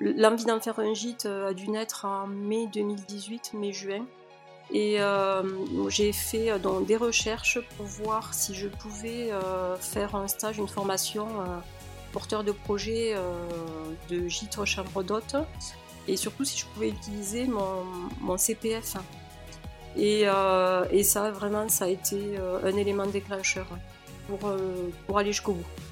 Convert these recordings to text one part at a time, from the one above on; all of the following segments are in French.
l'envie d'en faire un gîte a dû naître en mai 2018, mai-juin. Et j'ai fait des recherches pour voir si je pouvais faire un stage, une formation porteur de projet de gîte chambre d'hôte et surtout si je pouvais utiliser mon, CPF. Et, et, ça, vraiment, ça a été un élément déclencheur pour, pour aller jusqu'au bout.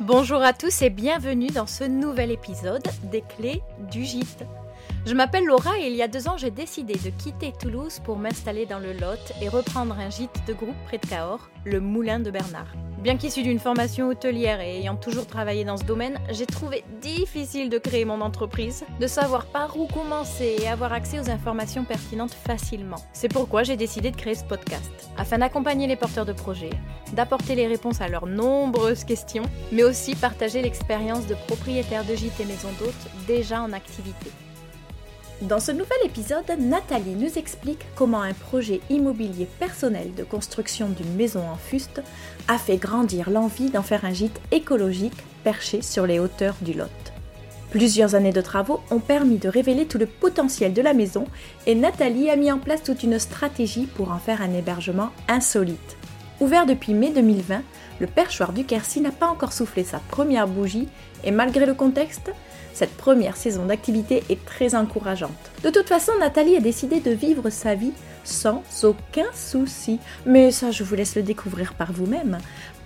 Bonjour à tous et bienvenue dans ce nouvel épisode des clés du gîte. Je m'appelle Laura et il y a deux ans j'ai décidé de quitter Toulouse pour m'installer dans le Lot et reprendre un gîte de groupe près de Cahors, le Moulin de Bernard. Bien qu'issue d'une formation hôtelière et ayant toujours travaillé dans ce domaine, j'ai trouvé difficile de créer mon entreprise, de savoir par où commencer et avoir accès aux informations pertinentes facilement. C'est pourquoi j'ai décidé de créer ce podcast, afin d'accompagner les porteurs de projets, d'apporter les réponses à leurs nombreuses questions, mais aussi partager l'expérience de propriétaires de gîtes et maisons d'hôtes déjà en activité. Dans ce nouvel épisode, Nathalie nous explique comment un projet immobilier personnel de construction d'une maison en fuste a fait grandir l'envie d'en faire un gîte écologique perché sur les hauteurs du Lot. Plusieurs années de travaux ont permis de révéler tout le potentiel de la maison et Nathalie a mis en place toute une stratégie pour en faire un hébergement insolite. Ouvert depuis mai 2020, le perchoir du Quercy n'a pas encore soufflé sa première bougie et malgré le contexte, cette première saison d'activité est très encourageante. De toute façon, Nathalie a décidé de vivre sa vie sans aucun souci. Mais ça, je vous laisse le découvrir par vous-même.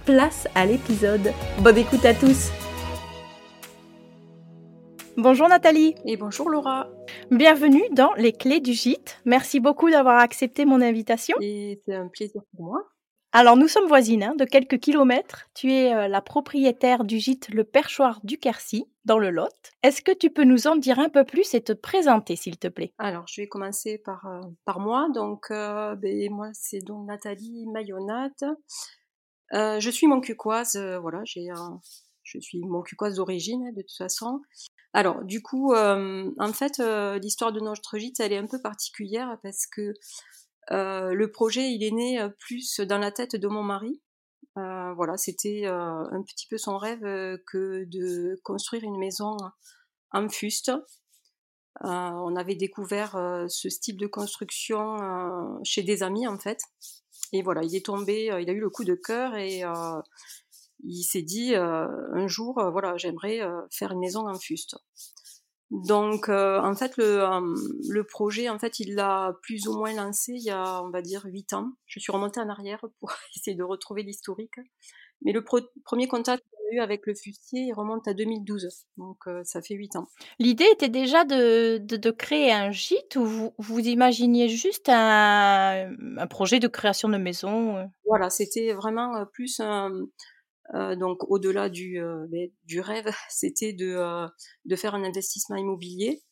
Place à l'épisode. Bonne écoute à tous Bonjour Nathalie. Et bonjour Laura. Bienvenue dans Les Clés du Gîte. Merci beaucoup d'avoir accepté mon invitation. Et c'est un plaisir pour moi. Alors nous sommes voisines hein, de quelques kilomètres. Tu es euh, la propriétaire du gîte Le Perchoir du Quercy dans le Lot. Est-ce que tu peux nous en dire un peu plus et te présenter s'il te plaît? Alors je vais commencer par, euh, moi. Donc euh, ben, moi c'est donc Nathalie Mayonat. je suis moncuquoise, voilà, j'ai je suis moncuquoise d'origine hein, de toute façon. Alors du coup, en fait l'histoire de notre gîte elle est un peu particulière parce que le projet, il est né plus dans la tête de mon mari. Voilà, c'était un petit peu son rêve que de construire une maison en fuste. on avait découvert ce style de construction chez des amis en fait. Et voilà, il est tombé, il a eu le coup de cœur et il s'est dit un jour, voilà, j'aimerais faire une maison en fuste. Donc, euh, en fait, le, euh, le, projet, en fait, il l'a plus ou moins lancé il y a, on va dire, huit ans. Je suis remontée en arrière pour essayer de retrouver l'historique. Mais le premier contact qu'on a eu avec le fustier, il remonte à 2012. Donc, euh, ça fait huit ans. L'idée était déjà de, de, de, créer un gîte ou vous, vous imaginiez juste un, un projet de création de maison Voilà, c'était vraiment plus un euh, donc au-delà du, euh, ben, du rêve, c'était de, euh, de faire un investissement immobilier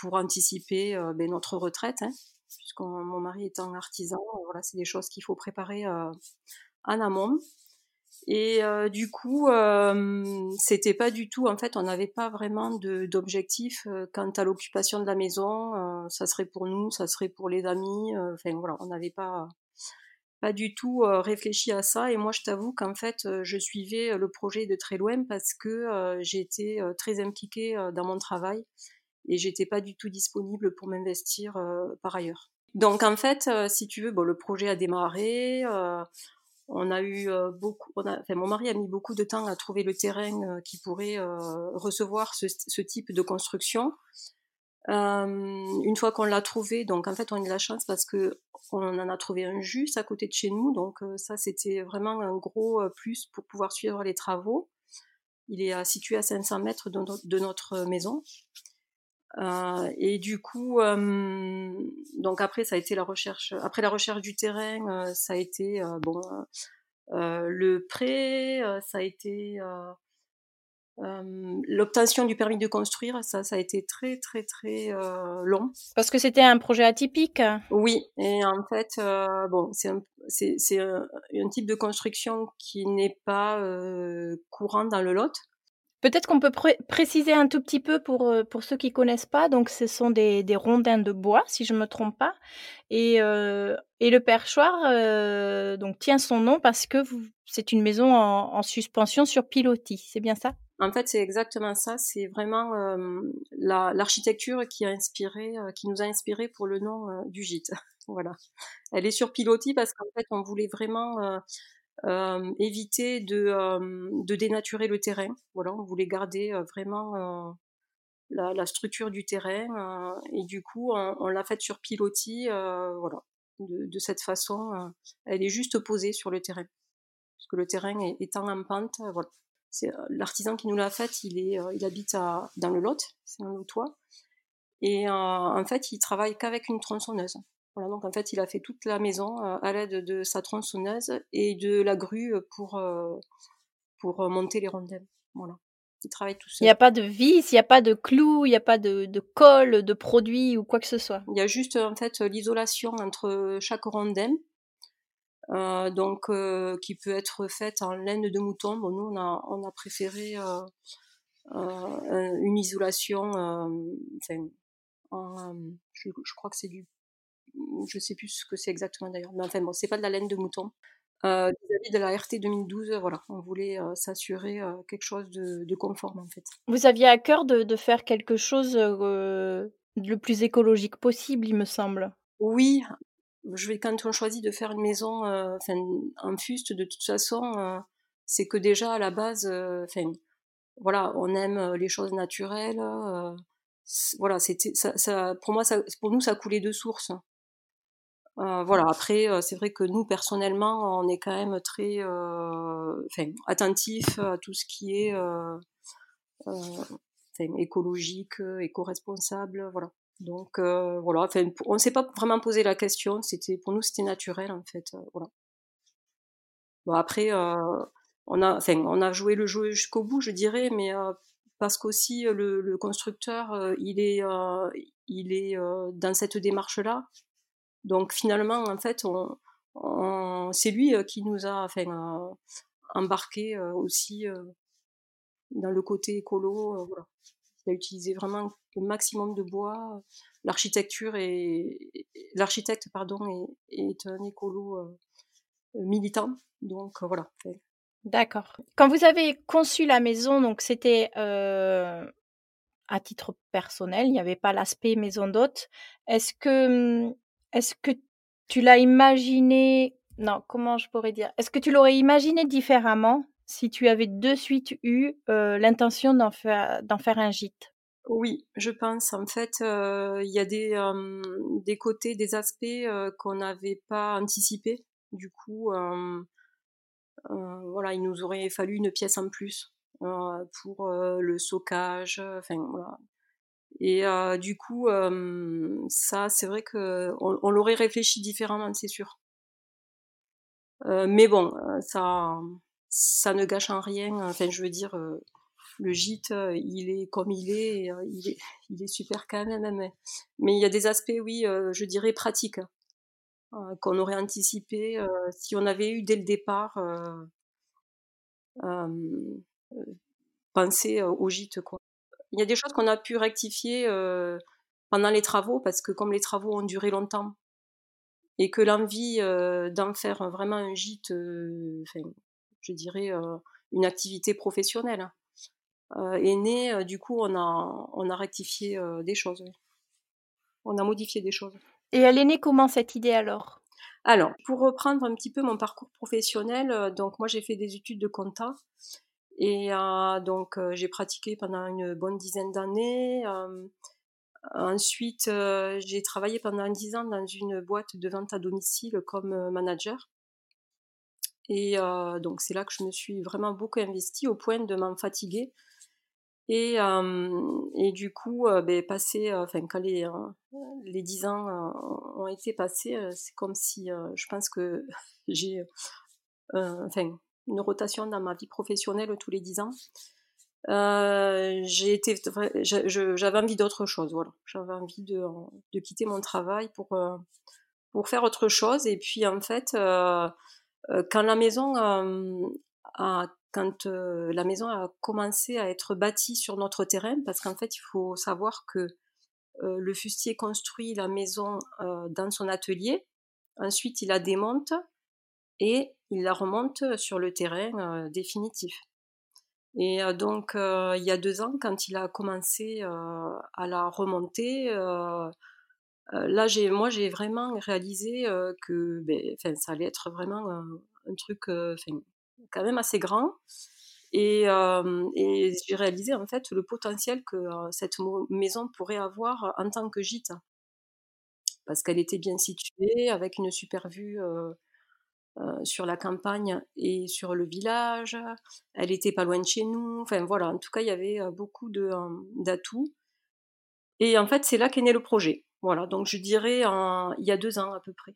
pour anticiper ben, notre retraite, hein, puisque mon mari étant artisan, voilà, c'est des choses qu'il faut préparer en amont. Et du coup, c'était pas du tout, en fait, on n'avait pas vraiment d'objectif quant à l'occupation de la maison. ça serait pour nous, ça serait pour les amis. Enfin voilà, on n'avait pas pas du tout réfléchi à ça. Et moi, je t'avoue qu'en fait, je suivais le projet de très loin parce que j'étais très impliquée dans mon travail et j'étais pas du tout disponible pour m'investir par ailleurs. Donc en fait, si tu veux, bon, le projet a démarré. on a eu beaucoup, enfin, mon mari a mis beaucoup de temps à trouver le terrain qui pourrait recevoir ce, ce, type de construction. Une fois qu'on l'a trouvé, donc en fait on a eu de la chance parce que on en a trouvé un juste à côté de chez nous, donc euh, ça c'était vraiment un gros euh, plus pour pouvoir suivre les travaux. Il est euh, situé à 500 mètres de, notre maison. et du coup, donc après ça a été la recherche, après la recherche du terrain, ça a été bon le prêt, ça a été l'obtention du permis de construire, ça, ça a été très très très long. Parce que c'était un projet atypique. Oui, et en fait, bon, c'est un, c'est, un, un, type de construction qui n'est pas courant dans le Lot. Peut-être qu'on peut, préciser un tout petit peu pour, pour ceux qui connaissent pas. Donc, ce sont des, des rondins de bois, si je me trompe pas. Et, et le perchoir donc tient son nom parce que c'est une maison en, en suspension sur pilotis. C'est bien ça? En fait, c'est exactement ça. C'est vraiment euh, l'architecture qui a inspiré, euh, qui nous a inspiré pour le nom euh, du gîte. voilà. Elle est sur pilotis parce qu'en fait, on voulait vraiment éviter de, dénaturer le terrain. Voilà, on voulait garder vraiment la, structure du terrain et du coup, on, l'a faite sur pilotis. voilà, de, de, cette façon, elle est juste posée sur le terrain, puisque le terrain est, étant en pente. voilà c'est euh, l'artisan qui nous l'a faite, il est, euh, il habite à, dans le Lot, c'est un lotois, et euh, en fait, il travaille qu'avec une tronçonneuse. Voilà, donc en fait, il a fait toute la maison à l'aide de sa tronçonneuse et de la grue pour pour monter les rondelles. Voilà. Il travaille tout seul. Il n'y a pas de vis, il n'y a pas de clous, il n'y a pas de, de, colle, de produit ou quoi que ce soit. Il y a juste en fait l'isolation entre chaque rondelle euh, donc euh, qui peut être faite en laine de mouton. Bon, nous on a, on a préféré euh, une isolation, enfin, je, je, crois que c'est du, je sais plus ce que c'est exactement d'ailleurs, mais enfin bon, c'est pas de la laine de mouton. Vis-à-vis de la RT 2012, voilà, on voulait s'assurer quelque chose de, de, conforme en fait. Vous aviez à cœur de, de faire quelque chose le plus écologique possible, il me semble. Oui, je vais quand on choisit de faire une maison, euh, enfin un fuste, de toute façon, euh, c'est que déjà à la base, euh, enfin voilà, on aime les choses naturelles. voilà, c'était ça, ça, pour moi, ça, pour nous, ça coulait de source. voilà. Après, c'est vrai que nous personnellement, on est quand même très, enfin, attentif à tout ce qui est écologique, éco-responsable, voilà. Donc euh, voilà, on ne s'est pas vraiment posé la question. C'était pour nous c'était naturel en fait. Euh, voilà. Après, euh, on a, joué le jeu jusqu'au bout, je dirais, mais parce qu'aussi le, le, constructeur, il est, dans cette démarche-là. Donc finalement, en fait, c'est lui qui nous a, enfin, embarqué aussi dans le côté écolo. Il a utilisé vraiment le maximum de bois. L'architecture est, l'architecte pardon est, un écolo euh, militant, donc euh, voilà. D'accord. Quand vous avez conçu la maison, donc c'était euh, à titre personnel, il n'y avait pas l'aspect maison d'hôte. Est-ce que, hum, est-ce que tu l'as imaginé Non, comment je pourrais dire? Est-ce que tu l'aurais imaginé différemment? Si tu avais de suite eu l'intention d'en faire, d'en faire un gîte? Oui, je pense. En fait, il y a des, des côtés, des aspects qu'on n'avait pas anticipés. Du coup, voilà, il nous aurait fallu une pièce en plus pour le stockage. Et du coup, ça, c'est vrai que on, l'aurait réfléchi différemment, c'est sûr. mais bon, ça, ça ne gâche en rien. Enfin, je veux dire le gîte, euh, il est comme il est, euh, il est, il est super quand même. Mais, mais il y a des aspects, oui, euh, je dirais pratiques, qu'on aurait anticipé si on avait eu dès le départ pensé au gîte. Il y a des choses qu'on a pu rectifier pendant les travaux, parce que comme les travaux ont duré longtemps, et que l'envie d'en faire vraiment un gîte, je dirais une activité professionnelle, euh, est né, du coup, on a, on a rectifié des choses. On a modifié des choses. Et elle est née comment cette idée alors? Alors, pour reprendre un petit peu mon parcours professionnel, donc moi j'ai fait des études de compta et donc j'ai pratiqué pendant une bonne dizaine d'années. ensuite, j'ai travaillé pendant dix ans dans une boîte de vente à domicile comme manager. Et donc c'est là que je me suis vraiment beaucoup investie au point de m'en fatiguer. Et, et du coup, ben, passé, enfin, quand les, les 10 ans ont été passés, c'est comme si je pense que j'ai enfin, une rotation dans ma vie professionnelle tous les 10 ans. J'ai j'avais envie d'autre chose voilà. J'avais envie de, de quitter mon travail pour pour faire autre chose. Et puis en fait quand la maison a quand euh, la maison a commencé à être bâtie sur notre terrain, parce qu'en fait, il faut savoir que euh, le fustier construit la maison euh, dans son atelier, ensuite il la démonte et il la remonte sur le terrain définitif. Et donc, il y a deux ans, quand il a commencé à la remonter, là, j'ai, moi, j'ai vraiment réalisé que ben, ça allait être vraiment un, truc quand même assez grand. Et, j'ai réalisé en fait le potentiel que cette maison pourrait avoir en tant que gîte. Parce qu'elle était bien située, avec une super vue euh, sur la campagne et sur le village. Elle était pas loin de chez nous. Enfin voilà, en tout cas, il y avait euh, beaucoup de, euh, d'atouts. Et en fait, c'est là qu'est né le projet. Voilà, donc je dirais il y a deux ans à peu près.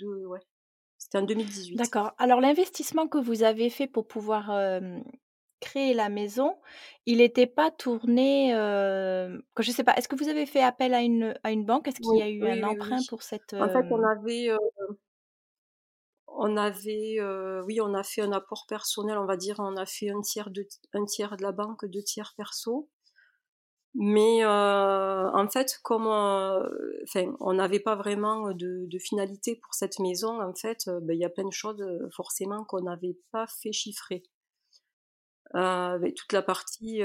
ouais. C'était en 2018. D'accord. Alors l'investissement que vous avez fait pour pouvoir créer la maison, il n'était pas tourné. que je sais pas. Est-ce que vous avez fait appel à une à une banque? Est-ce qu'il y a eu un emprunt pour cette En fait, on avait on avait, euh, oui, on a fait un apport personnel, on va dire, on a fait un tiers de, un tiers de la banque, deux tiers perso. Mais euh, en fait, comme euh, on n'avait pas vraiment de, finalité pour cette maison, en fait, ben, il y a plein de choses forcément qu'on n'avait pas fait chiffrer. Ben, toute la partie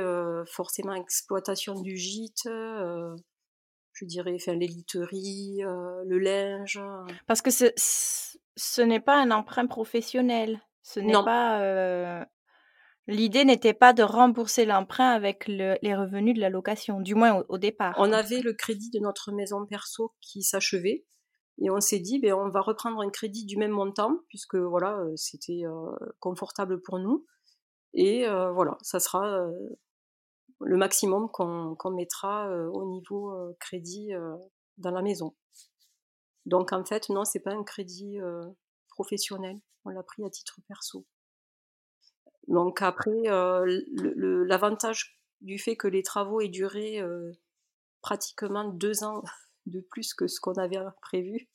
forcément exploitation du gîte, je dirais, enfin, les literies, le linge. Parce que ce n'est pas un emprunt professionnel. Ce n'est pas, l'idée n'était pas de rembourser l'emprunt avec les revenus de la location, du moins au départ. On avait le crédit de notre maison perso qui s'achevait et on s'est dit: ben on va reprendre un crédit du même montant» puisque voilà, c'était, confortable pour nous et voilà, ça sera, le maximum qu'on mettra, au niveau, crédit, dans la maison. Donc en fait, non, c'est pas un crédit professionnel. On l'a pris à titre perso. Donc après, l'avantage du fait que les travaux aient duré pratiquement deux ans de plus que ce qu'on avait prévu,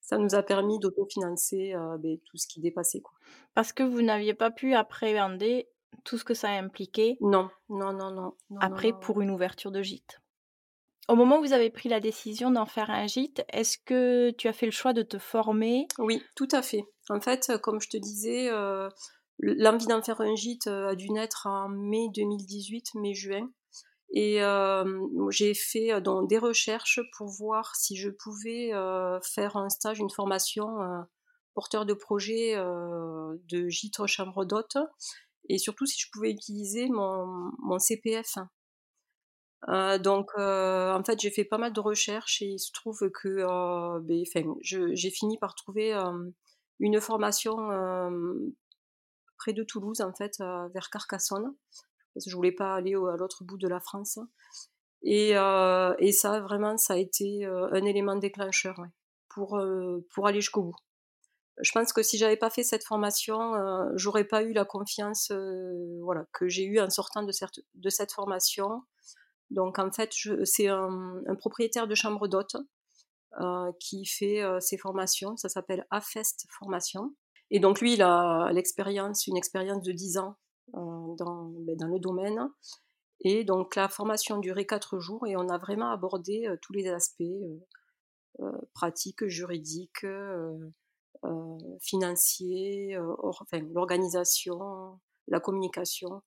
ça nous a permis d'autofinancer ben, tout ce qui dépassait. Quoi. Parce que vous n'aviez pas pu appréhender tout ce que ça impliquait Non, non, non, non. après, pour une ouverture de gîte. Au moment où vous avez pris la décision d'en faire un gîte, est-ce que tu as fait le choix de te former? Oui, tout à fait. En fait, euh, comme je te disais, euh, l'envie d'en faire un gîte euh, a dû naître en mai 2018, mai-juin. Et j'ai fait donc, des recherches pour voir si je pouvais faire un stage, une formation porteur de projet de gîte chambre d'hôte. Et surtout si je pouvais utiliser mon, CPF euh, donc, euh, en fait, j'ai fait pas mal de recherches et il se trouve que euh, ben, j'ai fini par trouver une formation près de Toulouse, en fait, vers Carcassonne, parce je voulais pas aller à l'autre bout de la France. Et, et, ça, vraiment, ça a été un élément déclencheur pour, pour aller jusqu'au bout. Je pense que si j'avais pas fait cette formation, j'aurais pas eu la confiance voilà, que j'ai eue en sortant de cette, de cette formation. Donc en fait, c'est un, propriétaire de chambre d'hôte euh, qui fait euh, ses formations. Ça s'appelle AFEST Formation. Et donc lui, il a l'expérience, une expérience de 10 ans euh, ben, dans, le domaine. Et donc la formation durait 4 jours et on a vraiment abordé tous les aspects pratiques, juridiques, financiers, l'organisation, la communication.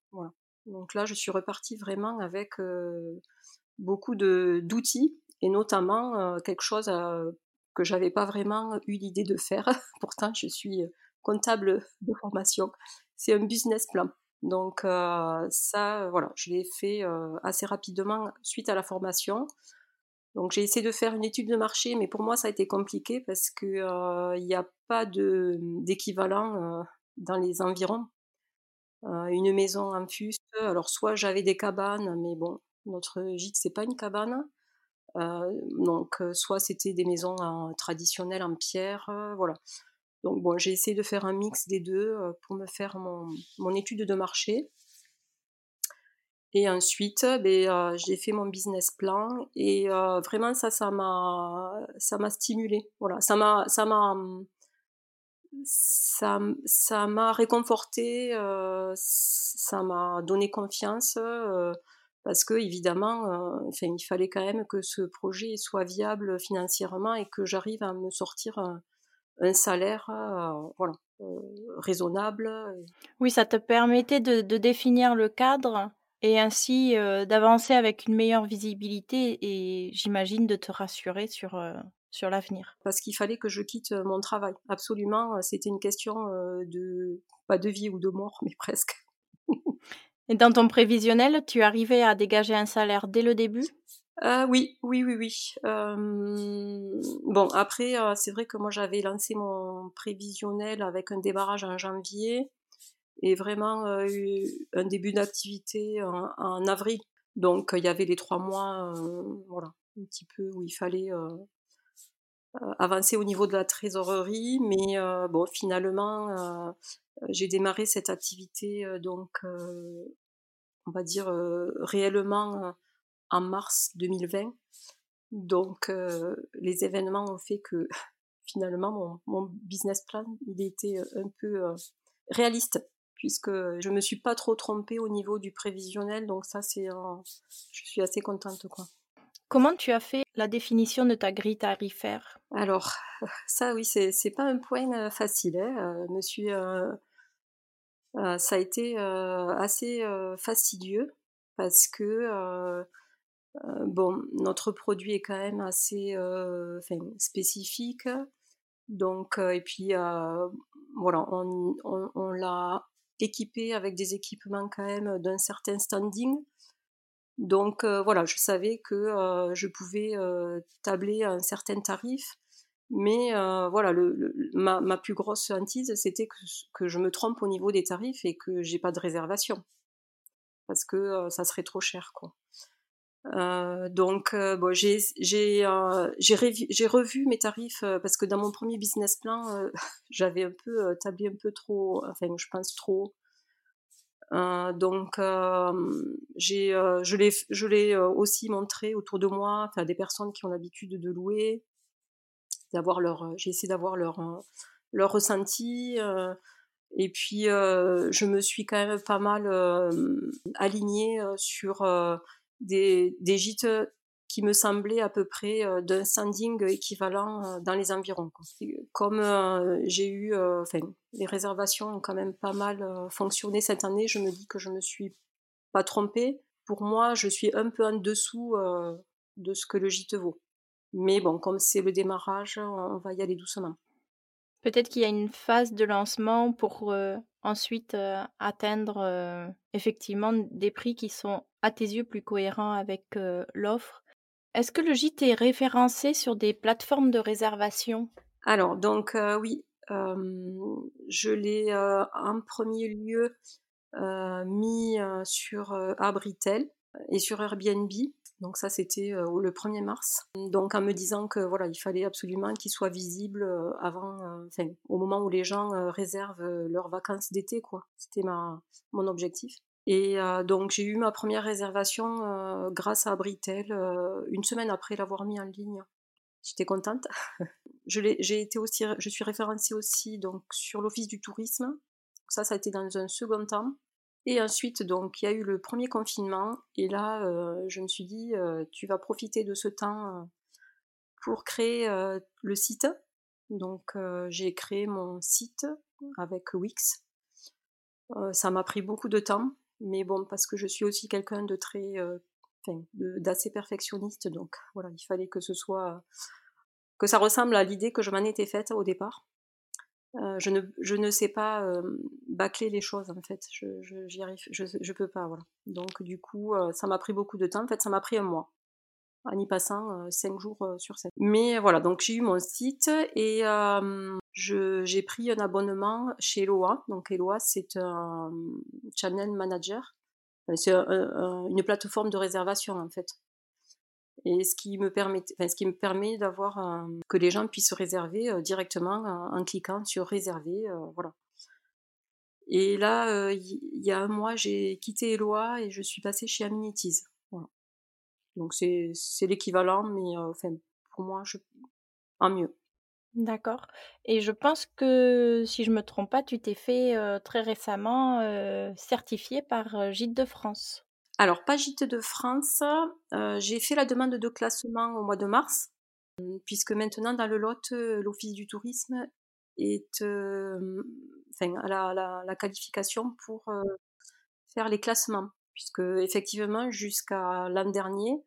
Donc là, je suis repartie vraiment avec beaucoup d'outils et notamment quelque chose que j'avais pas vraiment eu l'idée de faire. Pourtant, je suis comptable de formation. C'est un business plan. Donc ça, voilà, je l'ai fait assez rapidement suite à la formation. Donc j'ai essayé de faire une étude de marché, mais pour moi ça a été compliqué parce qu'il n'y a pas d'équivalent dans les environs. Euh, une maison en fuste. Alors soit j'avais des cabanes, mais bon, notre gîte c'est pas une cabane. Euh, donc euh, soit c'était des maisons traditionnelles en pierre, voilà. Donc bon, j'ai essayé de faire un mix des deux pour me faire mon, étude de marché. Et ensuite, ben, j'ai fait mon business plan et vraiment ça, ça m'a, ça m'a stimulé. Voilà, ça m'a, ça m'a, ça, ça m'a réconforté, euh, ça m'a donné confiance euh, parce que évidemment, euh, enfin, il fallait quand même que ce projet soit viable financièrement et que j'arrive à me sortir un, salaire, voilà. raisonnable. Oui, ça te permettait de, de définir le cadre et ainsi d'avancer avec une meilleure visibilité et j'imagine de te rassurer sur, sur l'avenir. Parce qu'il fallait que je quitte mon travail. Absolument, c'était une question de, pas de vie ou de mort, mais presque. et dans ton prévisionnel, tu arrivais à dégager un salaire dès le début? Euh, oui, oui, oui, oui. bon, après, c'est vrai que moi j'avais lancé mon prévisionnel avec un démarrage en janvier et vraiment un début d'activité en, avril. Donc il y avait les trois mois, voilà, un petit peu où il fallait avancer au niveau de la trésorerie, mais bon, finalement, j'ai démarré cette activité donc, on va dire réellement en mars 2020. Donc les événements ont fait que finalement mon, business plan il était un peu réaliste puisque je me suis pas trop trompée au niveau du prévisionnel donc ça c'est je suis assez contente quoi. Comment tu as fait la définition de ta grille tarifaire? Alors ça oui c'est c'est pas un point facile hein. suis ça a été assez fastidieux parce que bon, notre produit est quand même assez spécifique. Donc, et puis, voilà, on, l'a équipé avec des équipements quand même d'un certain standing. Donc voilà, je savais que je pouvais tabler un certain tarif, mais voilà, ma, plus grosse hantise, c'était que, que, je me trompe au niveau des tarifs et que j'ai pas de réservation, parce que ça serait trop cher, quoi. Euh, donc, euh, euh, j'ai revu mes tarifs parce que dans mon premier business plan, j'avais un peu tablé un peu trop, enfin, je pense trop. donc, j'ai je l'ai aussi montré autour de moi, enfin, des personnes qui ont l'habitude de louer, d'avoir leur, j'ai essayé d'avoir leur leur ressenti. et puis, je me suis quand même pas mal alignée sur des, gîtes qui me semblaient à peu près euh, d'un standing équivalent euh, dans les environs. Comme euh, j'ai eu, enfin, les réservations ont quand même pas mal fonctionné cette année, je me dis que je me suis pas trompée. Pour moi, je suis un peu en dessous de ce que le gîte vaut. Mais bon, comme c'est le démarrage, on va y aller doucement. Peut-être qu'il y a une phase de lancement pour ensuite atteindre effectivement des prix qui sont à tes yeux plus cohérents avec l'offre. Est-ce que le gîte est référencé sur des plateformes de réservation? Alors, donc oui, je l'ai en premier lieu mis sur Abritel et sur Airbnb. Donc ça, c'était le 1er mars. Donc en me disant que voilà, il fallait absolument qu'il soit visible avant, enfin, au moment où les gens réservent leurs vacances d'été, quoi. C'était ma mon objectif. Et donc j'ai eu ma première réservation grâce à Britel une semaine après l'avoir mis en ligne. J'étais contente. j'ai été aussi, je suis référencée aussi donc sur l'office du tourisme. Ça, ça a été dans un second temps. Et ensuite, donc, il y a eu le premier confinement. Et là, je me suis dit, tu vas profiter de ce temps pour créer le site. Donc, j'ai créé mon site avec Wix. ça m'a pris beaucoup de temps mais bon, parce que je suis aussi quelqu'un de très, euh, d'assez perfectionniste, donc voilà, il fallait que ce soit, que ça ressemble à l'idée que je m'en étais faite au départ. Euh, je, ne, sais pas euh, bâcler les choses en fait, je, je, j'y arrive, je, je peux pas. Donc du coup, euh, ça m'a pris beaucoup de temps, en fait ça m'a pris un mois en y passant 5 jours sur 7. Mais voilà, donc j'ai eu mon site et j'ai pris un abonnement chez Eloa. Donc Eloa, c'est un channel manager. C'est une plateforme de réservation en fait. Et ce qui me permet, ce qui me permet d'avoir que les gens puissent réserver euh, directement en, cliquant sur réserver, euh, voilà. Et là, il y, a un mois, j'ai quitté Eloa et je suis passée chez Amenities. Donc c'est l'équivalent, mais euh, enfin pour moi, je, en mieux. D'accord et je pense que, si je me trompe pas, tu t'es fait, très récemment, certifier par, Gîtes de France? Alors pas Gîtes de France, j'ai fait la demande de classement au mois de mars, puisque maintenant dans le Lot, l'Office du tourisme est, la, qualification pour faire les classements, puisque effectivement jusqu'à l'an dernier,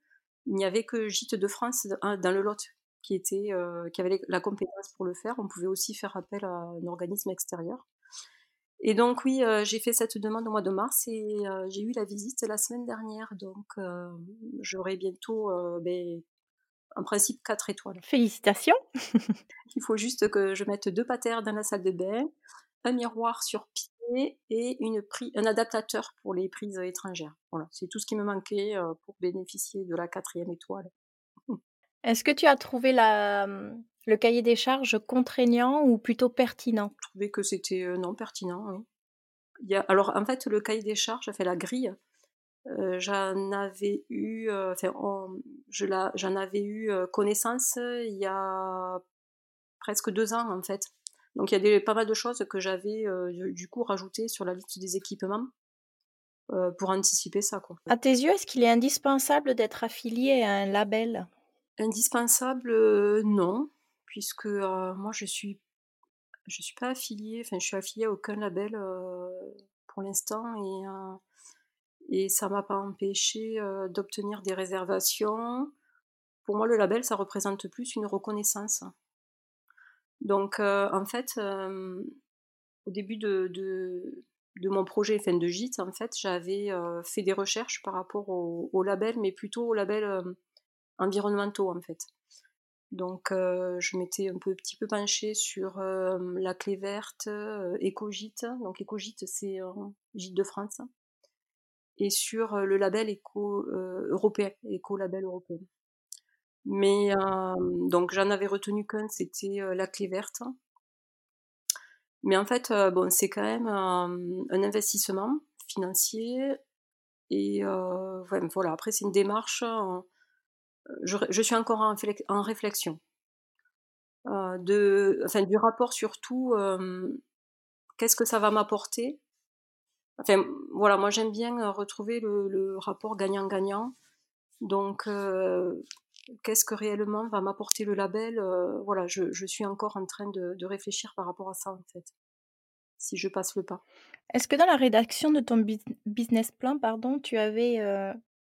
il n'y avait que Gîtes de France dans le Lot qui avait la compétence pour le faire. On pouvait aussi faire appel à un organisme extérieur. Et donc oui, j'ai fait cette demande au mois de mars et j'ai eu la visite la semaine dernière. Donc j'aurai bientôt ben, en principe 4 étoiles. Félicitations Il faut juste que je mette deux patères dans la salle de bain, un miroir sur pied et une un adaptateur pour les prises étrangères. Voilà, c'est tout ce qui me manquait euh, pour bénéficier de la quatrième étoile. Est-ce que tu as trouvé la, le cahier des charges contraignant ou plutôt pertinent? Je trouvais que c'était euh, non pertinent, oui. Il y a, alors en fait, le cahier des charges, fait la grille, euh, j'en avais eu, euh, enfin, j'en avais eu connaissance il y a presque deux ans en fait. Donc il y a des, pas mal de choses que j'avais du coup rajoutées sur la liste des équipements pour anticiper ça. Quoi. À tes yeux, est-ce qu'il est indispensable d'être affilié à un label? Indispensable, non, puisque moi je suis je suis pas affiliée, enfin je suis affiliée à aucun label pour l'instant et et ça m'a pas empêché d'obtenir des réservations. Pour moi, le label, ça représente plus une reconnaissance. Donc, en fait, au début de, de, mon projet de gîte, en fait, j'avais fait des recherches par rapport au, au, label, mais plutôt au label environnementaux, en fait. Donc, je m'étais un peu, petit peu penchée sur la clé verte, Éco-Gîte. Donc, Éco-Gîte, c'est Gîte de France et sur le label éco européen, éco-label européen. Mais donc j'en avais retenu qu'un, c'était la clé verte. Mais en fait, bon, c'est quand même un investissement financier et voilà. Après, c'est une démarche. Je, suis encore en, réflexion. enfin, du rapport surtout, qu'est-ce que ça va m'apporter voilà, moi j'aime bien euh, retrouver le, rapport gagnant-gagnant. Donc, euh, qu'est-ce que réellement va m'apporter le label euh, Voilà, je, je, suis encore en train de, de, réfléchir par rapport à ça, en fait, si je passe le pas. Est-ce que dans la rédaction de ton business plan, pardon, tu avais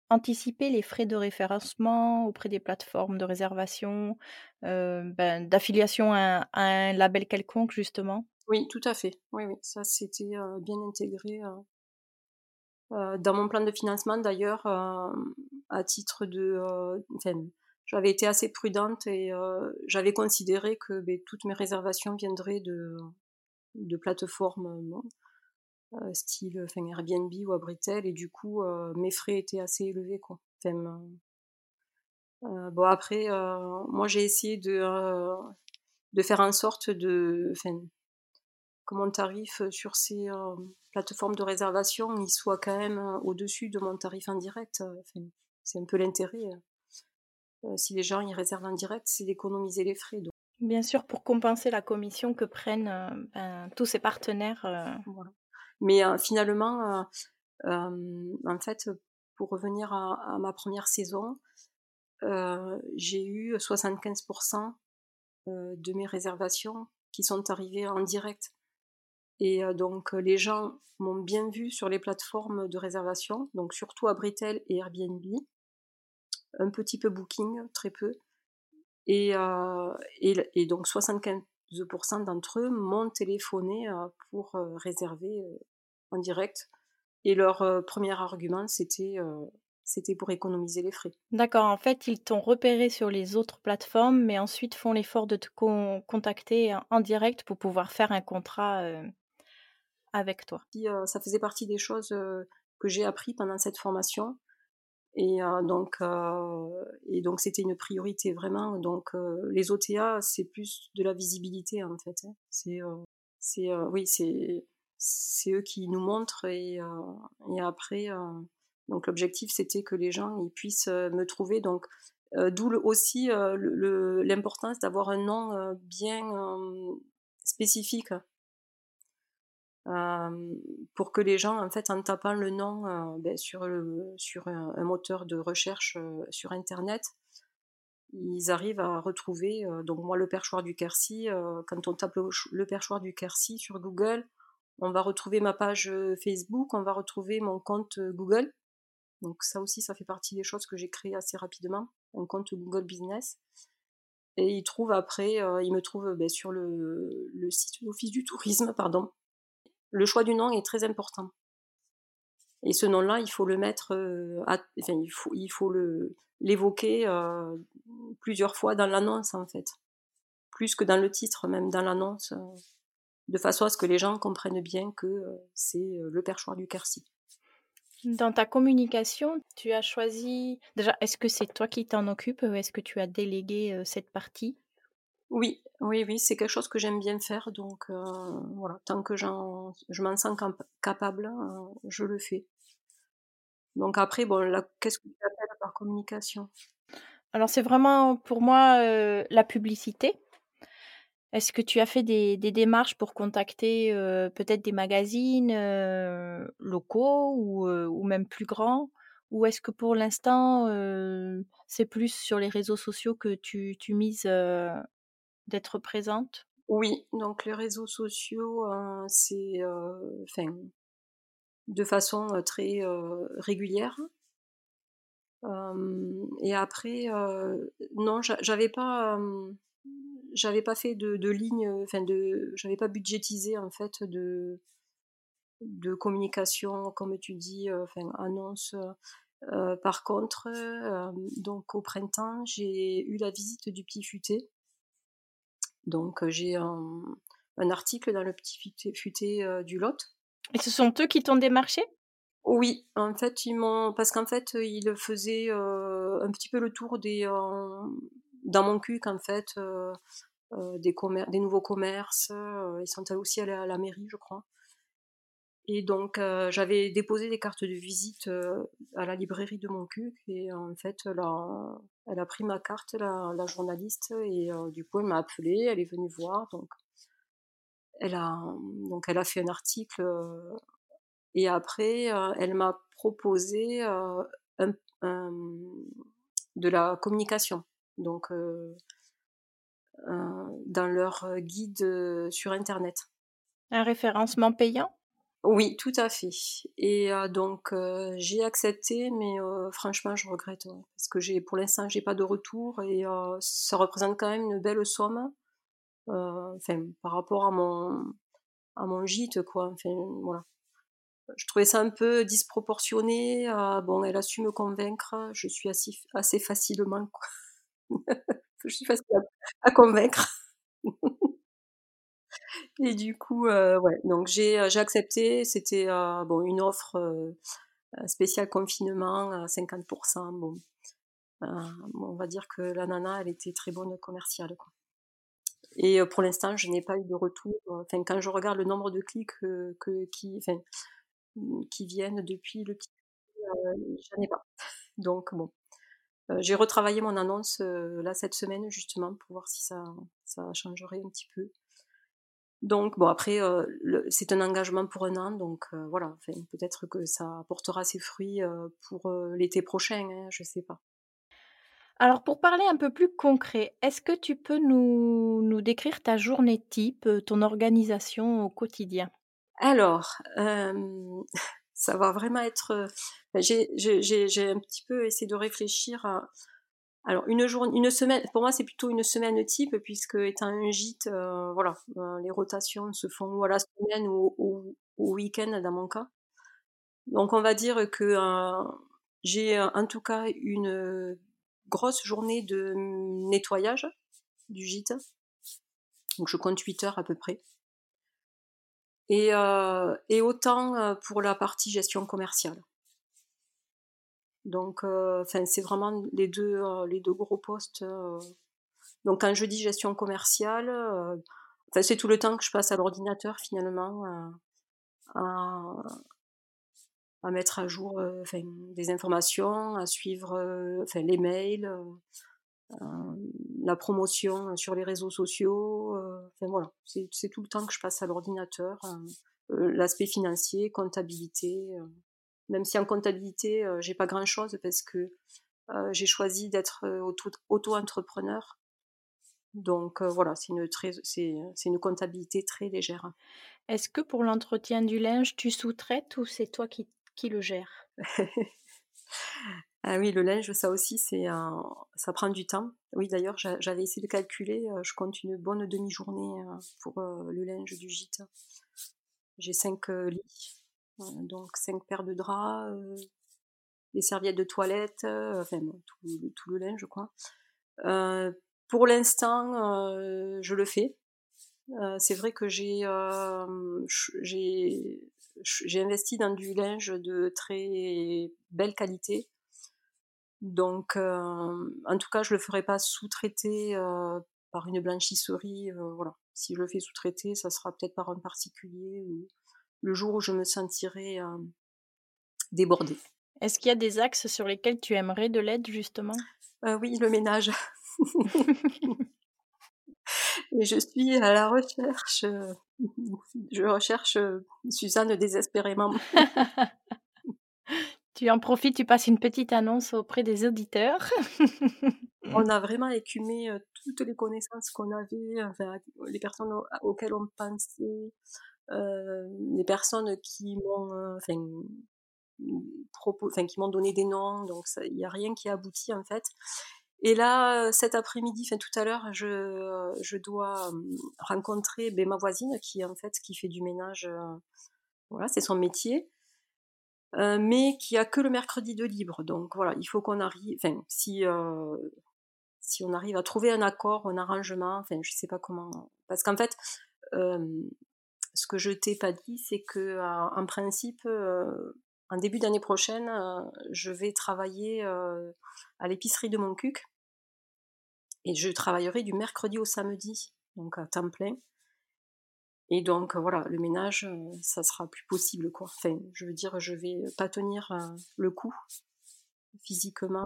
anticipé les frais de référencement auprès des plateformes de réservation, ben, d'affiliation à, un label quelconque, justement? Oui, tout à fait. Oui, oui, ça c'était bien intégré dans mon plan de financement d'ailleurs, à titre de. j'avais été assez prudente et j'avais considéré que ben, toutes mes réservations viendraient de, de plateformes style enfin, Airbnb ou Abritel et du coup mes frais étaient assez élevés. Quoi. Enfin, bon, après, moi j'ai essayé de, de faire en sorte de. Enfin, que mon tarif sur ces plateformes de réservation il soit quand même au-dessus de mon tarif en direct. c'est un peu l'intérêt. si les gens y réservent en direct, c'est d'économiser les frais. Bien sûr, pour compenser la commission que prennent ben, tous ces partenaires. Mais finalement, en fait, pour revenir à, à ma première saison, j'ai eu 75% de mes réservations qui sont arrivées en direct. Et donc les gens m'ont bien vu sur les plateformes de réservation, donc surtout Abritel et Airbnb, un petit peu Booking, très peu. Et, et, donc 75% d'entre eux m'ont téléphoné pour réserver en direct. Et leur premier argument, c'était c'était pour économiser les frais. D'accord, en fait, ils t'ont repéré sur les autres plateformes, mais ensuite font l'effort de te contacter en direct pour pouvoir faire un contrat avec toi Ça faisait partie des choses que j'ai appris pendant cette formation. Et donc, et donc c'était une priorité vraiment. Donc, les OTA, c'est plus de la visibilité en fait. Hein. C'est, c'est, oui, c'est, c'est eux qui nous montrent et, et après, donc l'objectif c'était que les gens ils puissent me trouver. Donc, d'où aussi l'importance d'avoir un nom bien spécifique pour que les gens, en fait, en tapant le nom ben, sur, le, sur un, moteur de recherche sur Internet, ils arrivent à retrouver. donc moi, le perchoir du Quercy, quand on tape le, perchoir du Quercy sur Google, on va retrouver ma page Facebook, on va retrouver mon compte Google. Donc ça aussi, ça fait partie des choses que j'ai créées assez rapidement, un compte Google Business. Et ils trouvent après, ils me trouvent ben, sur le, le site de l'Office du tourisme, pardon. Le choix du nom est très important. Et ce nom-là, il faut le mettre, enfin, il faut, il faut l'évoquer plusieurs fois dans l'annonce en fait, plus que dans le titre, même dans l'annonce, de façon à ce que les gens comprennent bien que c'est le perchoir du Quercy. Dans ta communication, tu as choisi. Déjà, est-ce que c'est toi qui t'en occupes ou est-ce que tu as délégué cette partie? Oui, oui, oui, c'est quelque chose que j'aime bien faire. Donc voilà, tant que je m'en sens capable, je le fais. Donc après, bon, qu'est-ce que tu appelles par communication? Alors c'est vraiment pour moi la publicité. Est-ce que tu as fait des, démarches pour contacter peut-être des magazines locaux ou, même plus grands? Ou est-ce que pour l'instant, c'est plus sur les réseaux sociaux que tu, tu mises d'être présente? Oui, donc les réseaux sociaux, c'est de façon très régulière. et après, non, j'avais pas pas fait de, ligne, enfin j'avais pas budgétisé en fait de de communication, comme tu dis, enfin annonce. par contre, donc au printemps, j'ai eu la visite du Petit Futé. Donc j'ai un, un, article dans le Petit Futé, du Lot. Et ce sont eux qui t'ont démarché? Oui, en fait, ils m'ont parce qu'en fait, ils faisaient un petit peu le tour des dans mon cul qu'en fait, euh, des, des nouveaux commerces, ils sont aussi allés à la mairie, je crois. Et donc, j'avais déposé des cartes de visite à la librairie de mon cul, et en fait, là, elle a pris ma carte, la, la journaliste, et du coup, elle m'a appelée, elle est venue voir, donc elle a, donc elle a fait un article, et après, elle m'a proposé de la communication. Donc dans leur guide sur Internet. Un référencement payant? Oui, tout à fait. Et donc j'ai accepté, mais franchement je regrette parce que j'ai pour l'instant j'ai pas de retour et ça représente quand même une belle somme. Enfin, par rapport à mon à mon gîte quoi. Enfin voilà je trouvais ça un peu disproportionné. bon, elle a su me convaincre. Je suis assez, assez facilement. Quoi. je suis facile à, convaincre. Et du coup, euh, ouais, donc j'ai, euh, accepté. C'était euh, bon une offre spéciale confinement à 50%. Bon, on va dire que la nana, elle était très bonne commerciale. Quoi. Et pour l'instant, je n'ai pas eu de retour. Enfin, quand je regarde le nombre de clics que, qui, enfin, qui viennent depuis le petit, j'en ai pas. Donc bon, euh, j'ai retravaillé mon annonce euh, là cette semaine justement pour voir si ça, ça changerait un petit peu. Donc bon après euh, c'est un engagement pour un an donc voilà enfin, peut-être que ça apportera ses fruits pour l'été prochain hein, je sais pas. Alors pour parler un peu plus concret, est-ce que tu peux nous, nous décrire ta journée type, ton organisation au quotidien? Alors ça va vraiment être. J'ai un petit peu essayé de réfléchir à. Alors une journée, une semaine. Pour moi, c'est plutôt une semaine type puisque étant un gîte, voilà, les rotations se font ou à la semaine ou, au week-end dans mon cas. Donc on va dire que j'ai en tout cas une grosse journée de nettoyage du gîte. Donc je compte 8 heures à peu près. Et, euh, autant euh, pour la partie gestion commerciale. Donc, euh, c'est vraiment les deux, les deux gros postes. Donc, quand je dis gestion commerciale, c'est tout le temps que je passe à l'ordinateur finalement à, mettre à jour des informations, à suivre les mails, la promotion sur les réseaux sociaux. enfin voilà, c'est tout le temps que je passe à l'ordinateur. L'aspect financier, comptabilité. Même si en comptabilité, j'ai pas grand chose parce que j'ai choisi d'être auto-entrepreneur. Donc voilà, c'est une, c'est, une comptabilité très légère. Est-ce que pour l'entretien du linge, tu sous-traites ou c'est toi qui, qui le gères? Ah oui, le linge, ça aussi, c'est un... ça prend du temps. Oui, d'ailleurs, j'avais essayé de calculer. Je compte une bonne demi-journée pour le linge du gîte. J'ai cinq lits, donc cinq paires de draps, des serviettes de toilette, enfin tout, le linge, quoi. pour l'instant, je le fais. c'est vrai que j'ai investi dans du linge de très belle qualité. Donc, en tout cas, je le ferai pas sous-traiter par une blanchisserie. voilà. Si je le fais sous-traiter, ça sera peut-être par un particulier ou le jour où je me sentirai débordée. Est-ce qu'il y a des axes sur lesquels tu aimerais de l'aide justement? Oui, le ménage. Et je suis à la recherche, je recherche Suzanne désespérément. tu en profites, tu passes une petite annonce auprès des auditeurs. on a vraiment écumé toutes les connaissances qu'on avait, les personnes auxquelles on pensait, les personnes qui m'ont, enfin, qui m'ont donné des noms, donc il n'y a rien qui aboutit en fait. Et là, cet après-midi, enfin tout à l'heure, je, je dois rencontrer ben, ma voisine qui en fait qui fait du ménage, voilà, c'est son métier, mais qui a que le mercredi de libre. Donc voilà, il faut qu'on arrive, enfin si si on arrive à trouver un accord, un arrangement, enfin je sais pas comment, parce qu'en fait, ce que je t'ai pas dit, c'est que en principe en début d'année prochaine, je vais travailler à l'épicerie de mon cuc. Et je travaillerai du mercredi au samedi, donc à temps plein. Et donc voilà, le ménage, ça sera plus possible quoi. Enfin, je veux dire, je vais pas tenir le coup physiquement.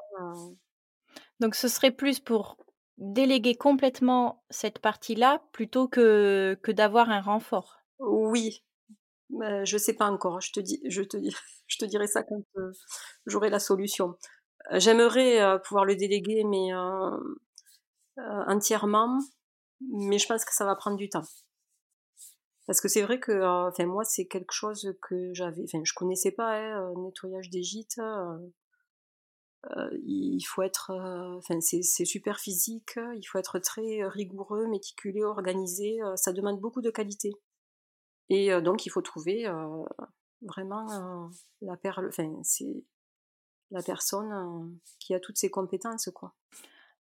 Donc ce serait plus pour déléguer complètement cette partie-là plutôt que, que d'avoir un renfort? Oui, je je sais pas encore. Je te dis, je te dis, je te dirai ça quand euh, j'aurai la solution. Euh, j'aimerais euh, pouvoir le déléguer, mais entièrement, mais je pense que ça va prendre du temps. Parce que c'est vrai que, enfin moi, c'est quelque chose que j'avais, enfin je connaissais pas, hein, nettoyage des gîtes. il faut être, enfin c'est super physique, il faut être très rigoureux, méticuleux, organisé. ça demande beaucoup de qualité. Et donc il faut trouver vraiment la perle, enfin, c'est la personne qui a toutes ses compétences, quoi.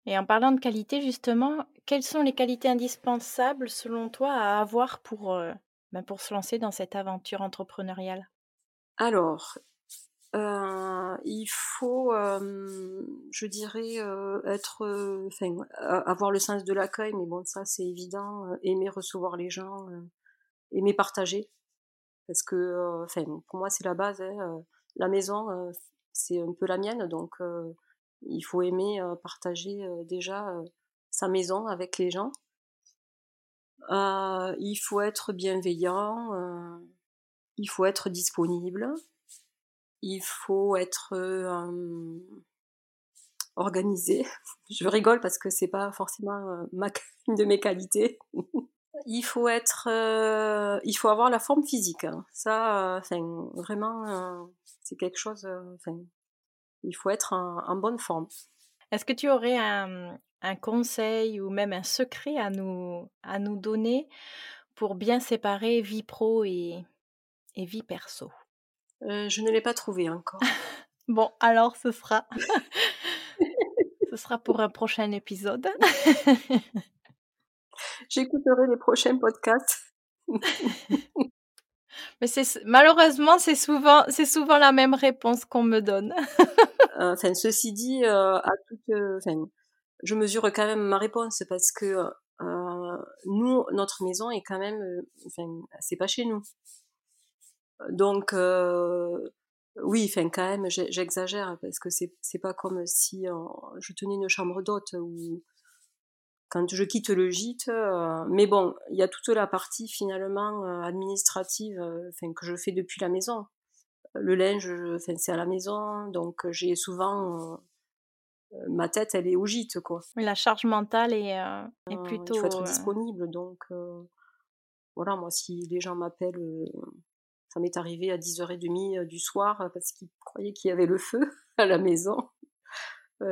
Et en parlant de qualité, justement, quelles sont les qualités indispensables selon toi à avoir pour, ben pour se lancer dans cette aventure entrepreneuriale? Alors, il faut, je dirais, être, enfin, avoir le sens de l'accueil, mais bon, ça c'est évident, aimer recevoir les gens, aimer partager. Parce que enfin pour moi c'est la base hein, la maison c'est un peu la mienne donc il faut aimer partager déjà sa maison avec les gens. Il faut être bienveillant il faut être disponible il faut être organisé. Je rigole parce que c'est pas forcément ma, une de mes qualités il faut être, euh, il faut avoir la forme physique. Hein. Ça, euh, vraiment, euh, c'est quelque chose. Il faut être en, bonne forme. Est-ce que tu aurais un, conseil ou même un secret à nous, à nous donner pour bien séparer vie pro et, et vie perso? Je ne l'ai pas trouvé encore. bon, alors ce sera. ce sera pour un prochain épisode. J'écouterai les prochains podcasts. Mais c'est malheureusement c'est souvent c'est souvent la même réponse qu'on me donne. Euh, enfin, ceci dit, euh, à toute, euh, je mesure quand même ma réponse parce que nous, notre maison est quand même, enfin, c'est pas chez nous. Donc oui, enfin quand même, j'exagère parce que c'est c'est pas comme si je tenais une chambre d'hôte ou quand je quitte le gîte. Euh, mais bon, il y a toute la partie finalement euh, administrative euh, enfin, que je fais depuis la maison. Le linge, c'est à la maison, donc j'ai souvent ma tête, elle est au gîte, quoi. La charge mentale est, est plutôt. Il faut être disponible, donc voilà, moi, si les gens m'appellent, ça m'est arrivé à 10h30 du soir parce qu'ils croyaient qu'il y avait le feu à la maison.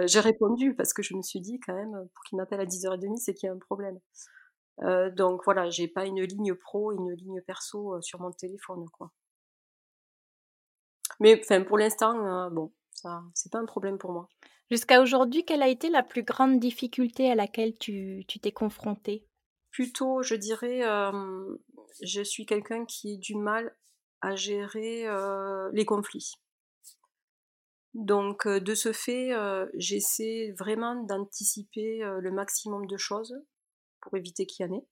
J'ai répondu parce que je me suis dit quand même, pour qu'ils m'appellent à 10h30, c'est qu'il y a un problème. donc voilà, j'ai pas une ligne pro une ligne perso sur mon téléphone, quoi. Mais enfin, pour l'instant, bon, ça, c'est pas un problème pour moi. Jusqu'à aujourd'hui, quelle a été la plus grande difficulté à laquelle tu t'es confrontée? Plutôt, je dirais, je suis quelqu'un qui a du mal à gérer les conflits. Donc, de ce fait, j'essaie vraiment d'anticiper le maximum de choses pour éviter qu'il y en ait.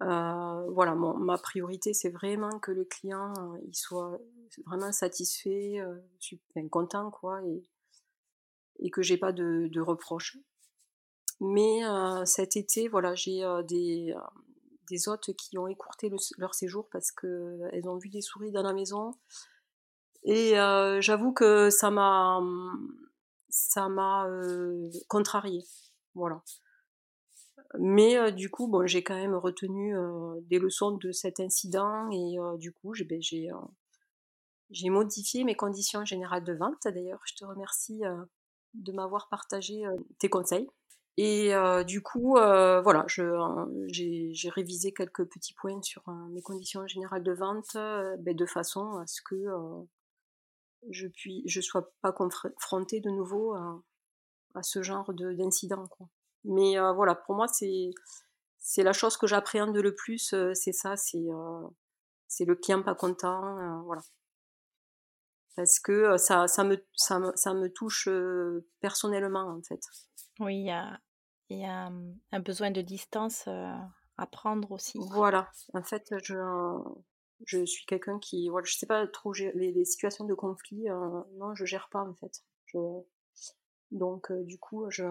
voilà, ma priorité, c'est vraiment que le client soit vraiment satisfait, content, quoi, et, et que j'ai pas de, reproches. Mais cet été, voilà, j'ai des, des hôtes qui ont écourté leur séjour parce qu'elles ont vu des souris dans la maison. Et j'avoue que ça m'a ça m'a contrarié. Voilà. Mais du coup, bon, j'ai quand même retenu des leçons de cet incident et du coup, j'ai ben, j'ai modifié mes conditions générales de vente. D'ailleurs, je te remercie de m'avoir partagé tes conseils. Et du coup, voilà, j'ai révisé quelques petits points sur mes conditions générales de vente, ben, de façon à ce que je puis, je sois pas confrontée de nouveau à, à ce genre d'incident. Mais voilà, pour moi, c'est c'est la chose que j'appréhende le plus, c'est ça, c'est c'est le client pas content, voilà. Parce que ça, ça, me, ça, me, ça me touche personnellement, en fait. Oui, il y a, y a un besoin de distance à prendre aussi. Voilà, en fait, je, je suis quelqu'un qui, voilà, je sais pas trop les, les situations de conflit, non, je gère pas en fait. Je, donc du coup, je,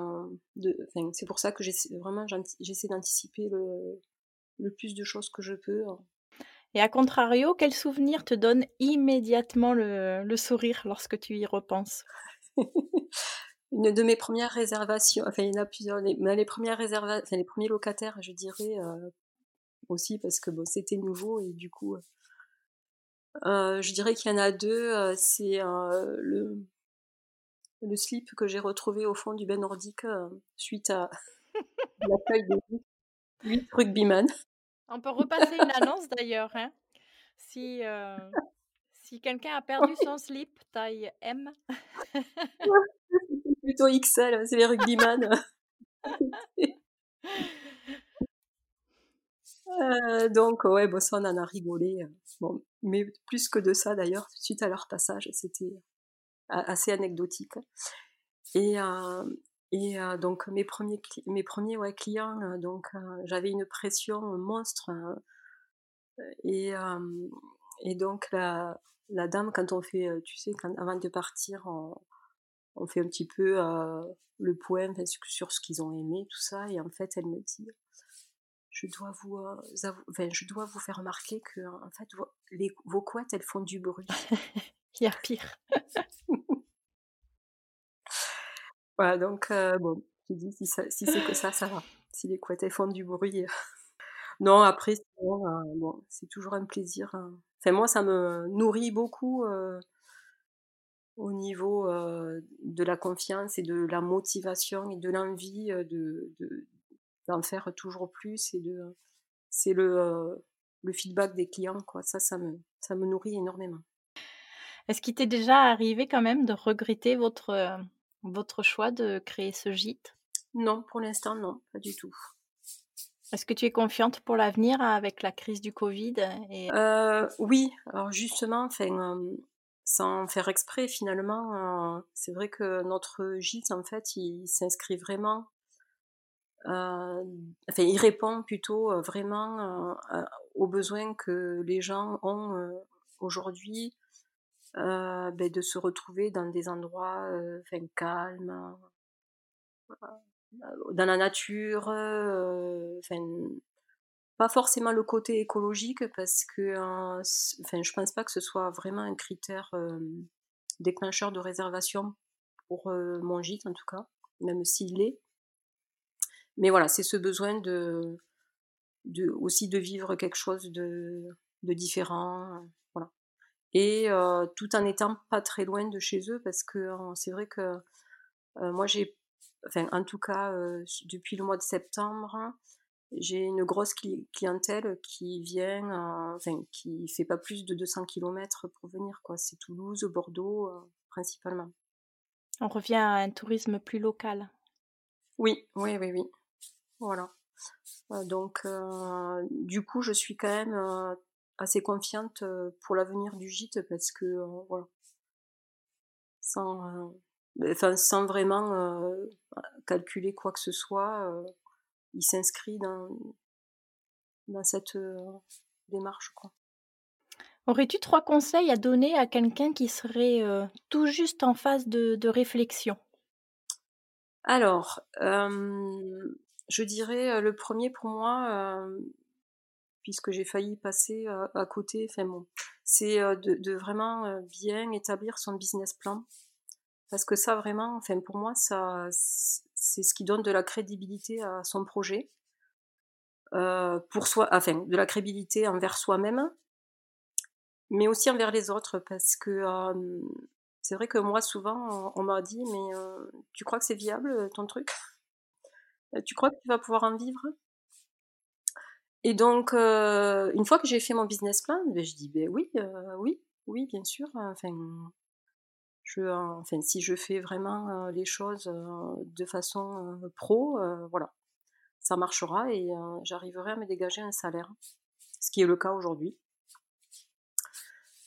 c'est pour ça que j'essaie vraiment, j'essaie d'anticiper le, le plus de choses que je peux. Hein. Et à contrario, quel souvenir te donne immédiatement le, le sourire lorsque tu y repenses? Une de mes premières réservations, enfin il y en a plusieurs, mais les premières réservations, enfin, les premiers locataires, je dirais euh, aussi parce que bon, c'était nouveau et du coup, euh, je dirais qu'il y en a deux. Euh, c'est le le slip que j'ai retrouvé au fond du bain nordique suite à la feuille de 8 rugbyman. On peut repasser une annonce d'ailleurs, hein. Si si quelqu'un a perdu son slip taille M. plutôt XL, c'est les rugbyman. euh, donc, ouais, bon, ça, on en a rigolé. Bon, mais plus que de ça, d'ailleurs, suite à leur passage, c'était assez anecdotique. Et, euh, et euh, donc, mes premiers, mes premiers ouais, clients, euh, donc, j'avais une pression monstre. et, et donc, la, la dame, quand on fait, tu sais, quand, avant de partir, on, on fait un petit peu euh, le poème sur ce qu'ils ont aimé, tout ça, et en fait, elle me dit, je dois vous, euh, je dois vous faire remarquer que, en fait, vos, les, vos couettes, elles font du bruit. Il y a pire. voilà, donc, euh, bon, j'ai dit, si, si c'est que ça, ça va. Si les couettes, elles font du bruit. non, après, bon, c'est toujours un plaisir. Hein. Enfin, moi, ça me nourrit beaucoup au niveau de la confiance et de la motivation et de l'envie de, d'en faire toujours plus et de c'est le, le feedback des clients quoi. Ça ça me ça me nourrit énormément. Est-ce qu'il t'est déjà arrivé quand même de regretter votre votre choix de créer ce gîte? Non pour l'instant non pas du tout. Est-ce que tu es confiante pour l'avenir avec la crise du Covid et... oui. Alors justement enfin sans faire exprès finalement. Euh, c'est vrai que notre gîte, en fait, il s'inscrit vraiment, euh, enfin, il répond plutôt euh, vraiment aux besoins que les gens ont aujourd'hui, ben, de se retrouver dans des endroits calmes, dans la nature, pas forcément le côté écologique parce que enfin, je pense pas que ce soit vraiment un critère déclencheur de réservation pour mon gîte en tout cas, même s'il l'est. Mais voilà, c'est ce besoin de, de, aussi de vivre quelque chose de, de différent, voilà. Et tout en étant pas très loin de chez eux, parce que c'est vrai que moi j'ai, enfin en tout cas depuis le mois de septembre, j'ai une grosse clientèle qui vient, enfin qui fait pas plus de 200 km pour venir, quoi. C'est Toulouse, Bordeaux principalement. On revient à un tourisme plus local. Oui, oui, oui, oui. Voilà. donc, du coup, je suis quand même assez confiante pour l'avenir du gîte parce que, voilà, sans, enfin, sans vraiment calculer quoi que ce soit, il s'inscrit dans, dans cette démarche. Quoi. Aurais-tu trois conseils à donner à quelqu'un qui serait tout juste en phase de, de réflexion? Alors, je dirais le premier pour moi, puisque j'ai failli passer à, côté, c'est de, de, vraiment bien établir son business plan. Parce que ça, vraiment, enfin pour moi, ça, c'est ce qui donne de la crédibilité à son projet. pour soi, enfin, de la crédibilité envers soi-même, mais aussi envers les autres, parce que c'est vrai que moi, souvent, on, m'a dit, mais tu crois que c'est viable ton truc? Tu crois que tu vas pouvoir en vivre? Et donc, une fois que j'ai fait mon business plan, ben, je dis, ben oui, oui, oui, bien sûr. Enfin, si je fais vraiment les choses de façon pro, voilà, ça marchera et j'arriverai à me dégager un salaire, ce qui est le cas aujourd'hui.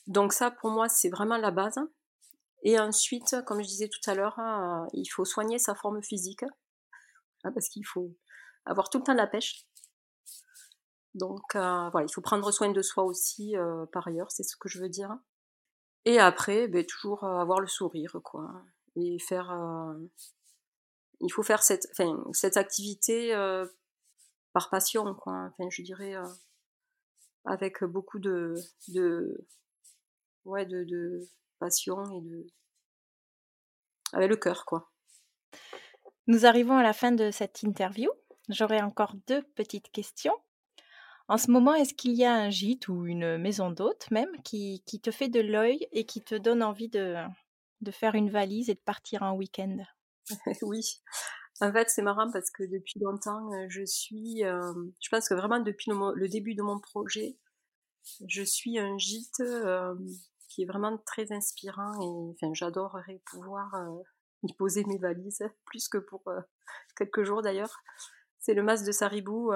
Donc ça, pour moi, c'est vraiment la base. Et ensuite, comme je disais tout à l'heure, il faut soigner sa forme physique, hein, parce qu'il faut avoir tout le temps de la pêche. Donc voilà, il faut prendre soin de soi aussi par ailleurs, c'est ce que je veux dire. Et après, ben, toujours avoir le sourire, quoi. Et faire. il faut faire cette, activité par passion, quoi. Enfin, je dirais avec beaucoup de, de, ouais, de passion et de. avec le cœur, quoi. Nous arrivons à la fin de cette interview. J'aurai encore deux petites questions. En ce moment, est-ce qu'il y a un gîte ou une maison d'hôte même qui, qui te fait de l'œil et qui te donne envie de, de faire une valise et de partir en week-end? Oui. En fait, c'est marrant parce que depuis longtemps, euh, je suis, euh, je pense que vraiment depuis le, début de mon projet, je suis un gîte euh, qui est vraiment très inspirant et j'adorerais pouvoir y poser mes valises, plus que pour quelques jours d'ailleurs. C'est le mas de Saribou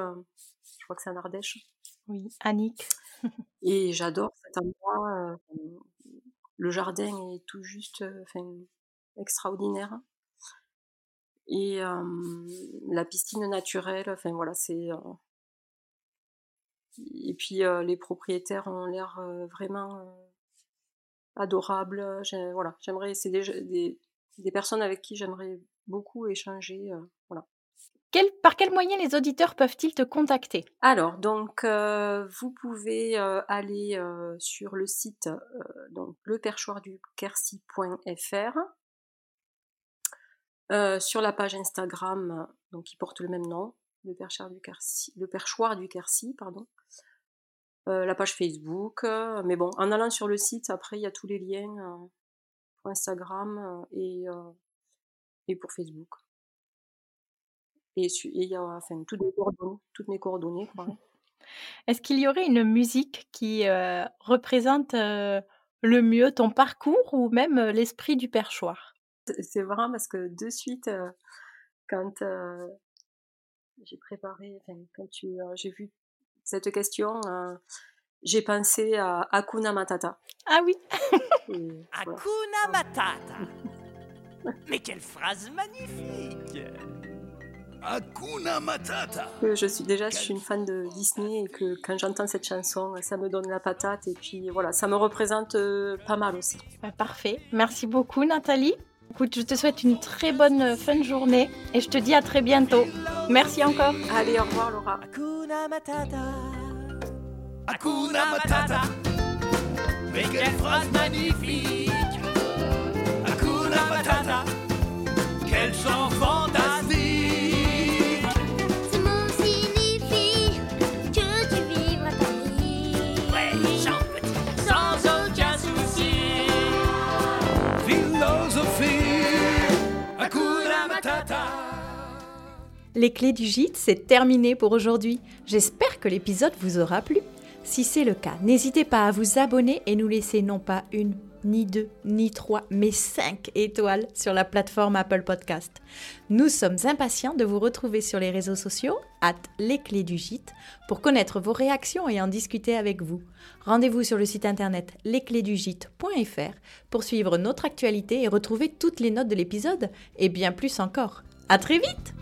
je crois que c'est en Ardèche. Oui, Annick. et j'adore cet endroit. le jardin est tout juste extraordinaire. Et la piscine naturelle, enfin voilà, c'est. et puis les propriétaires ont l'air vraiment adorables. Voilà, j'aimerais, c'est des, des, personnes avec qui j'aimerais beaucoup échanger. voilà par quel moyen les auditeurs peuvent-ils te contacter? Alors, donc, euh, vous pouvez euh, aller euh, sur le site donc leperchoirduquercy.fr, sur la page Instagram, donc qui porte le même nom, le perchoir du Quercy, le perchoir du Quercy, pardon. la page Facebook, mais bon, en allant sur le site, après il y a tous les liens pour Instagram et, et pour Facebook. Et il y a enfin, toutes mes coordonnées. Toutes mes coordonnées Est-ce qu'il y aurait une musique qui euh, représente euh, le mieux ton parcours ou même euh, l'esprit du perchoir? C'est vrai parce que de suite, quand j'ai préparé, enfin, quand j'ai vu cette question, j'ai pensé à Akuna Matata. Ah oui Akuna Matata Mais quelle phrase magnifique Hakuna Matata. Je suis déjà je suis une fan de Disney et que quand j'entends cette chanson, ça me donne la patate et puis voilà, ça me représente euh, pas mal aussi. Bah, parfait. Merci beaucoup Nathalie. Écoute, je te souhaite une très bonne fin de journée et je te dis à très bientôt. Merci encore. Allez, au revoir Laura. Hakuna Matata. Hakuna Matata. Mais quelle phrase magnifique. Hakuna Matata. Quel chant fantastique. Ce mot signifie que tu vivras ta vie. Ouais, chante. Sans aucun souci. Philosophie. Hakuna Matata. Les clés du gîte, c'est terminé pour aujourd'hui. J'espère que l'épisode vous aura plu. Si c'est le cas, n'hésitez pas à vous abonner et nous laisser non pas une, ni deux, ni trois, mais cinq étoiles sur la plateforme Apple Podcast. Nous sommes impatients de vous retrouver sur les réseaux sociaux, at les clés du gîte, pour connaître vos réactions et en discuter avec vous. Rendez-vous sur le site internet lesclésdugîte.fr pour suivre notre actualité et retrouver toutes les notes de l'épisode, et bien plus encore. À très vite!